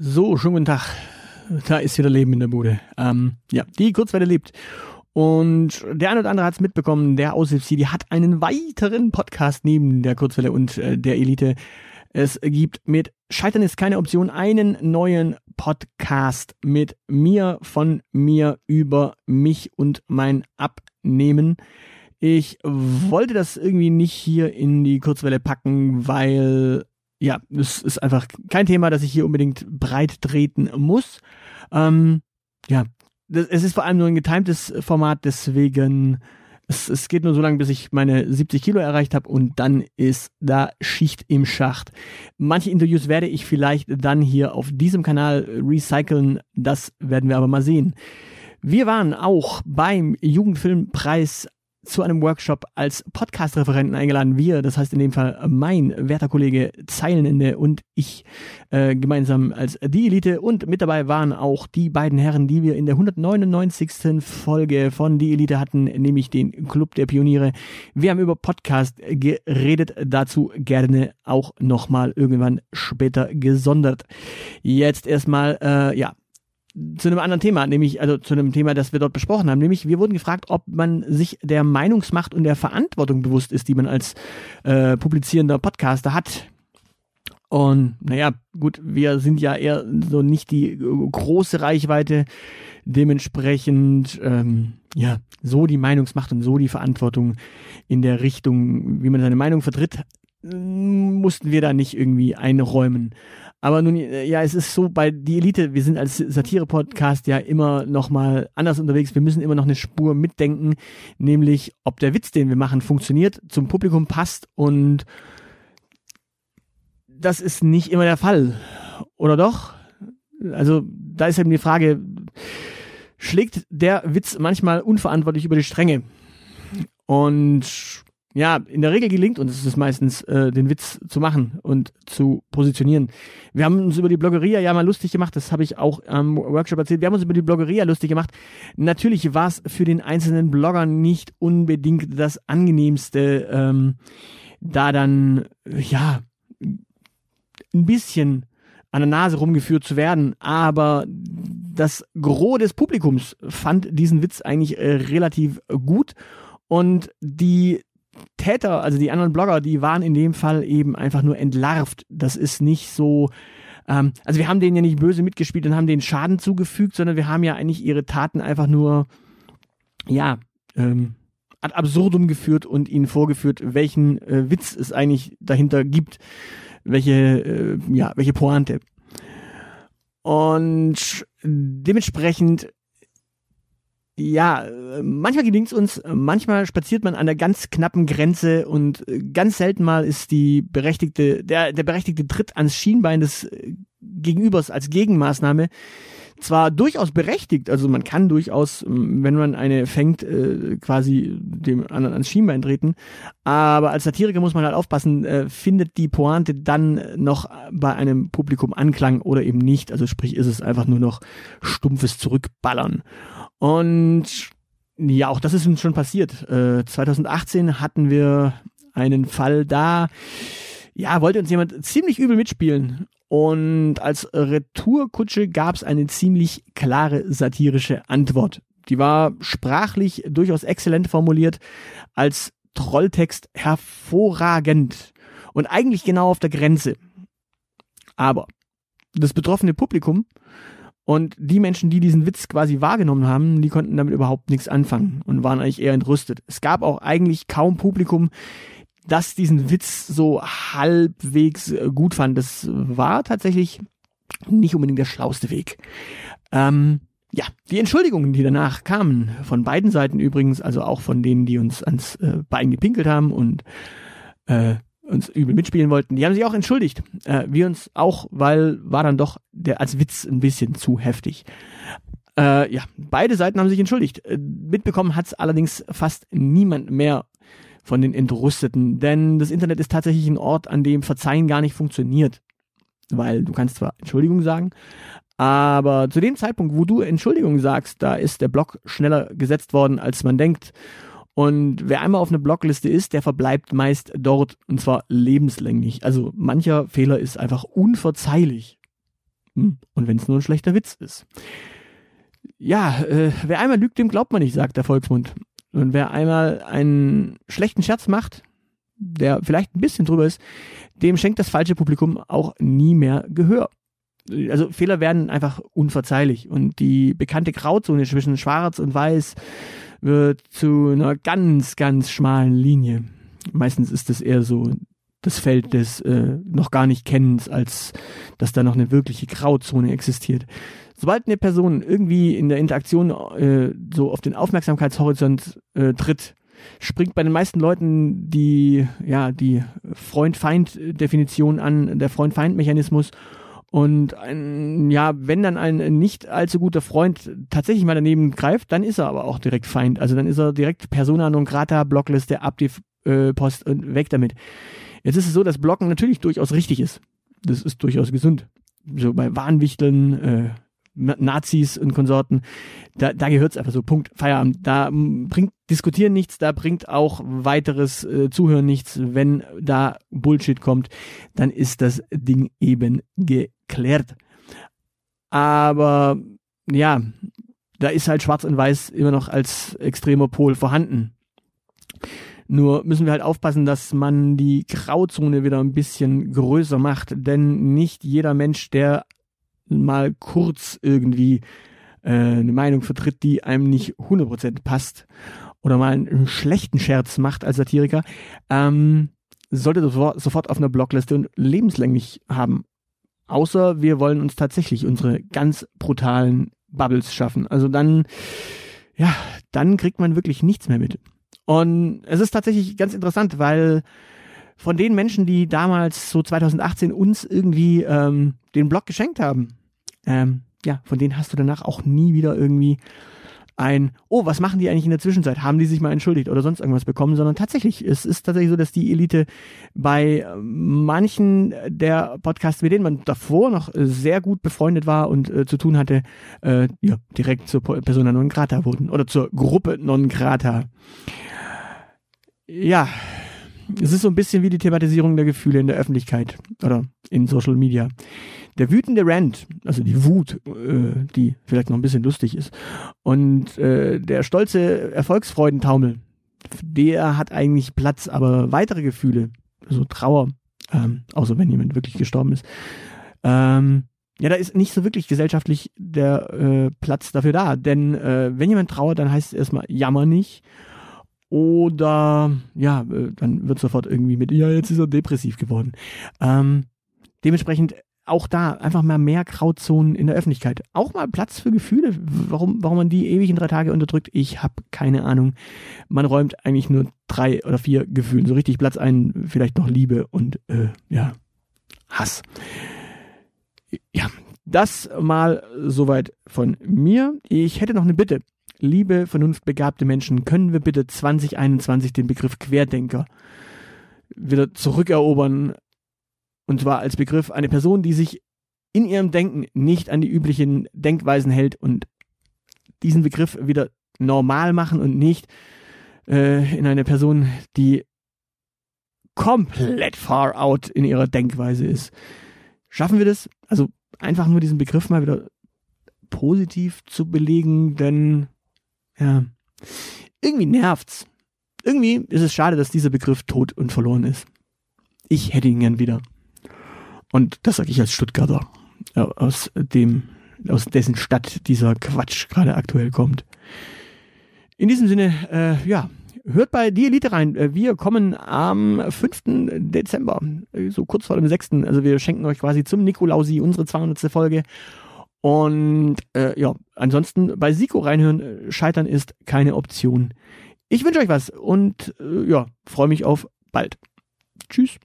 So, schönen guten Tag. Da ist wieder Leben in der Bude. Ähm, ja, die Kurzwelle lebt. Und der eine oder andere hat es mitbekommen, der Aushilfs-CD hat einen weiteren Podcast neben der Kurzwelle und äh, der Elite. Es gibt mit Scheitern ist keine Option einen neuen Podcast mit mir, von mir über mich und mein Abnehmen. Ich wollte das irgendwie nicht hier in die Kurzwelle packen, weil ja, es ist einfach kein Thema, das ich hier unbedingt breit treten muss. Ähm, ja, es ist vor allem nur ein getimtes Format, deswegen es, es geht nur so lange, bis ich meine 70 Kilo erreicht habe und dann ist da Schicht im Schacht. Manche Interviews werde ich vielleicht dann hier auf diesem Kanal recyceln, das werden wir aber mal sehen. Wir waren auch beim Jugendfilmpreis zu einem Workshop als Podcast-Referenten eingeladen. Wir, das heißt in dem Fall mein werter Kollege Zeilenende und ich äh, gemeinsam als die Elite und mit dabei waren auch die beiden Herren, die wir in der 199. Folge von Die Elite hatten, nämlich den Club der Pioniere. Wir haben über Podcast geredet, dazu gerne auch nochmal irgendwann später gesondert. Jetzt erstmal, äh, ja, zu einem anderen Thema, nämlich also zu einem Thema, das wir dort besprochen haben, nämlich wir wurden gefragt, ob man sich der Meinungsmacht und der Verantwortung bewusst ist, die man als äh, publizierender Podcaster hat. Und naja, gut, wir sind ja eher so nicht die große Reichweite, dementsprechend ähm, ja so die Meinungsmacht und so die Verantwortung in der Richtung, wie man seine Meinung vertritt, mussten wir da nicht irgendwie einräumen. Aber nun, äh, ja, es ist so bei die Elite, wir sind als Satire-Podcast ja immer noch mal anders unterwegs. Wir müssen immer noch eine Spur mitdenken, nämlich ob der Witz, den wir machen, funktioniert, zum Publikum passt und das ist nicht immer der Fall. Oder doch? Also, da ist eben die Frage, schlägt der Witz manchmal unverantwortlich über die Stränge? Und ja, in der Regel gelingt uns es meistens, äh, den Witz zu machen und zu positionieren. Wir haben uns über die Bloggeria ja mal lustig gemacht, das habe ich auch am Workshop erzählt. Wir haben uns über die Bloggeria lustig gemacht. Natürlich war es für den einzelnen Blogger nicht unbedingt das angenehmste, ähm, da dann, ja, ein bisschen an der Nase rumgeführt zu werden, aber das Gros des Publikums fand diesen Witz eigentlich äh, relativ gut und die Täter, also die anderen Blogger, die waren in dem Fall eben einfach nur entlarvt. Das ist nicht so, ähm, also wir haben denen ja nicht böse mitgespielt und haben denen Schaden zugefügt, sondern wir haben ja eigentlich ihre Taten einfach nur, ja, ähm, ad absurdum geführt und ihnen vorgeführt, welchen äh, Witz es eigentlich dahinter gibt, welche, äh, ja, welche Pointe. Und dementsprechend ja, manchmal gelingt es uns, manchmal spaziert man an der ganz knappen Grenze und ganz selten mal ist die berechtigte, der, der berechtigte Tritt ans Schienbein des Gegenübers als Gegenmaßnahme zwar durchaus berechtigt, also man kann durchaus, wenn man eine fängt, äh, quasi dem anderen ans Schienbein treten, aber als Satiriker muss man halt aufpassen, äh, findet die Pointe dann noch bei einem Publikum Anklang oder eben nicht, also sprich ist es einfach nur noch stumpfes Zurückballern. Und ja, auch das ist uns schon passiert. Äh, 2018 hatten wir einen Fall da, ja, wollte uns jemand ziemlich übel mitspielen. Und als Retourkutsche gab es eine ziemlich klare satirische Antwort. Die war sprachlich durchaus exzellent formuliert, als Trolltext hervorragend und eigentlich genau auf der Grenze. Aber das betroffene Publikum und die Menschen, die diesen Witz quasi wahrgenommen haben, die konnten damit überhaupt nichts anfangen und waren eigentlich eher entrüstet. Es gab auch eigentlich kaum Publikum, das diesen Witz so halbwegs äh, gut fand. Das war tatsächlich nicht unbedingt der schlauste Weg. Ähm, ja, die Entschuldigungen, die danach kamen, von beiden Seiten übrigens, also auch von denen, die uns ans äh, Bein gepinkelt haben und äh, uns übel mitspielen wollten, die haben sich auch entschuldigt. Äh, wir uns auch, weil war dann doch der als Witz ein bisschen zu heftig. Äh, ja, beide Seiten haben sich entschuldigt. Äh, mitbekommen hat's allerdings fast niemand mehr von den Entrüsteten, denn das Internet ist tatsächlich ein Ort, an dem Verzeihen gar nicht funktioniert. weil du kannst zwar Entschuldigung sagen, aber zu dem Zeitpunkt, wo du Entschuldigung sagst, da ist der Block schneller gesetzt worden, als man denkt. Und wer einmal auf einer Blockliste ist, der verbleibt meist dort und zwar lebenslänglich. Also mancher Fehler ist einfach unverzeihlich. Hm, und wenn es nur ein schlechter Witz ist. Ja, äh, wer einmal lügt, dem glaubt man nicht, sagt der Volksmund. Und wer einmal einen schlechten Scherz macht, der vielleicht ein bisschen drüber ist, dem schenkt das falsche Publikum auch nie mehr Gehör. Also Fehler werden einfach unverzeihlich und die bekannte Grauzone zwischen Schwarz und Weiß wird zu einer ganz, ganz schmalen Linie. Meistens ist es eher so das Feld des äh, noch gar nicht Kennens, als dass da noch eine wirkliche Grauzone existiert. Sobald eine Person irgendwie in der Interaktion äh, so auf den Aufmerksamkeitshorizont äh, tritt, springt bei den meisten Leuten die, ja, die Freund-Feind-Definition an, der Freund-Feind-Mechanismus. Und ein, ja, wenn dann ein nicht allzu guter Freund tatsächlich mal daneben greift, dann ist er aber auch direkt Feind. Also dann ist er direkt Persona non grata, Blockliste, ab die äh, Post und weg damit. Jetzt ist es so, dass Blocken natürlich durchaus richtig ist. Das ist durchaus gesund. So bei Warnwichteln, äh, Nazis und Konsorten, da, da gehört es einfach so, Punkt, Feierabend. Da bringt Diskutieren nichts, da bringt auch weiteres äh, Zuhören nichts. Wenn da Bullshit kommt, dann ist das Ding eben geklärt. Aber ja, da ist halt Schwarz und Weiß immer noch als extremer Pol vorhanden. Nur müssen wir halt aufpassen, dass man die Grauzone wieder ein bisschen größer macht, denn nicht jeder Mensch, der mal kurz irgendwie äh, eine Meinung vertritt, die einem nicht 100% passt oder mal einen schlechten Scherz macht als Satiriker, ähm, sollte sofort auf einer Blockliste und lebenslänglich haben. Außer wir wollen uns tatsächlich unsere ganz brutalen Bubbles schaffen. Also dann, ja, dann kriegt man wirklich nichts mehr mit. Und es ist tatsächlich ganz interessant, weil von den Menschen, die damals so 2018 uns irgendwie ähm, den Blog geschenkt haben, ähm, ja, von denen hast du danach auch nie wieder irgendwie ein, oh, was machen die eigentlich in der Zwischenzeit? Haben die sich mal entschuldigt oder sonst irgendwas bekommen? Sondern tatsächlich, es ist tatsächlich so, dass die Elite bei manchen der Podcasts, mit denen man davor noch sehr gut befreundet war und äh, zu tun hatte, äh, ja, direkt zur Persona non grata wurden oder zur Gruppe non grata. Ja, es ist so ein bisschen wie die Thematisierung der Gefühle in der Öffentlichkeit oder in Social Media. Der wütende Rant, also die Wut, äh, die vielleicht noch ein bisschen lustig ist, und äh, der stolze Erfolgsfreudentaumel, der hat eigentlich Platz, aber weitere Gefühle, so Trauer, ähm, außer wenn jemand wirklich gestorben ist, ähm, ja, da ist nicht so wirklich gesellschaftlich der äh, Platz dafür da. Denn äh, wenn jemand trauert, dann heißt es erstmal jammer nicht. Oder ja, äh, dann wird sofort irgendwie mit, ja, jetzt ist er depressiv geworden. Ähm, dementsprechend auch da einfach mal mehr Grauzonen in der Öffentlichkeit. Auch mal Platz für Gefühle. Warum, warum man die ewig in drei Tage unterdrückt, ich habe keine Ahnung. Man räumt eigentlich nur drei oder vier Gefühlen so richtig Platz ein. Vielleicht noch Liebe und äh, ja, Hass. Ja, das mal soweit von mir. Ich hätte noch eine Bitte. Liebe, vernunftbegabte Menschen, können wir bitte 2021 den Begriff Querdenker wieder zurückerobern und zwar als Begriff eine Person, die sich in ihrem Denken nicht an die üblichen Denkweisen hält und diesen Begriff wieder normal machen und nicht äh, in eine Person, die komplett far out in ihrer Denkweise ist. Schaffen wir das? Also einfach nur diesen Begriff mal wieder positiv zu belegen, denn ja, irgendwie nervt's. Irgendwie ist es schade, dass dieser Begriff tot und verloren ist. Ich hätte ihn gern wieder. Und das sage ich als Stuttgarter, aus dem, aus dessen Stadt dieser Quatsch gerade aktuell kommt. In diesem Sinne, äh, ja, hört bei die Elite rein. Äh, wir kommen am 5. Dezember, äh, so kurz vor dem 6. Also wir schenken euch quasi zum Nikolausi unsere 200. Folge. Und äh, ja, ansonsten bei Siko reinhören, äh, scheitern ist keine Option. Ich wünsche euch was und äh, ja, freue mich auf bald. Tschüss.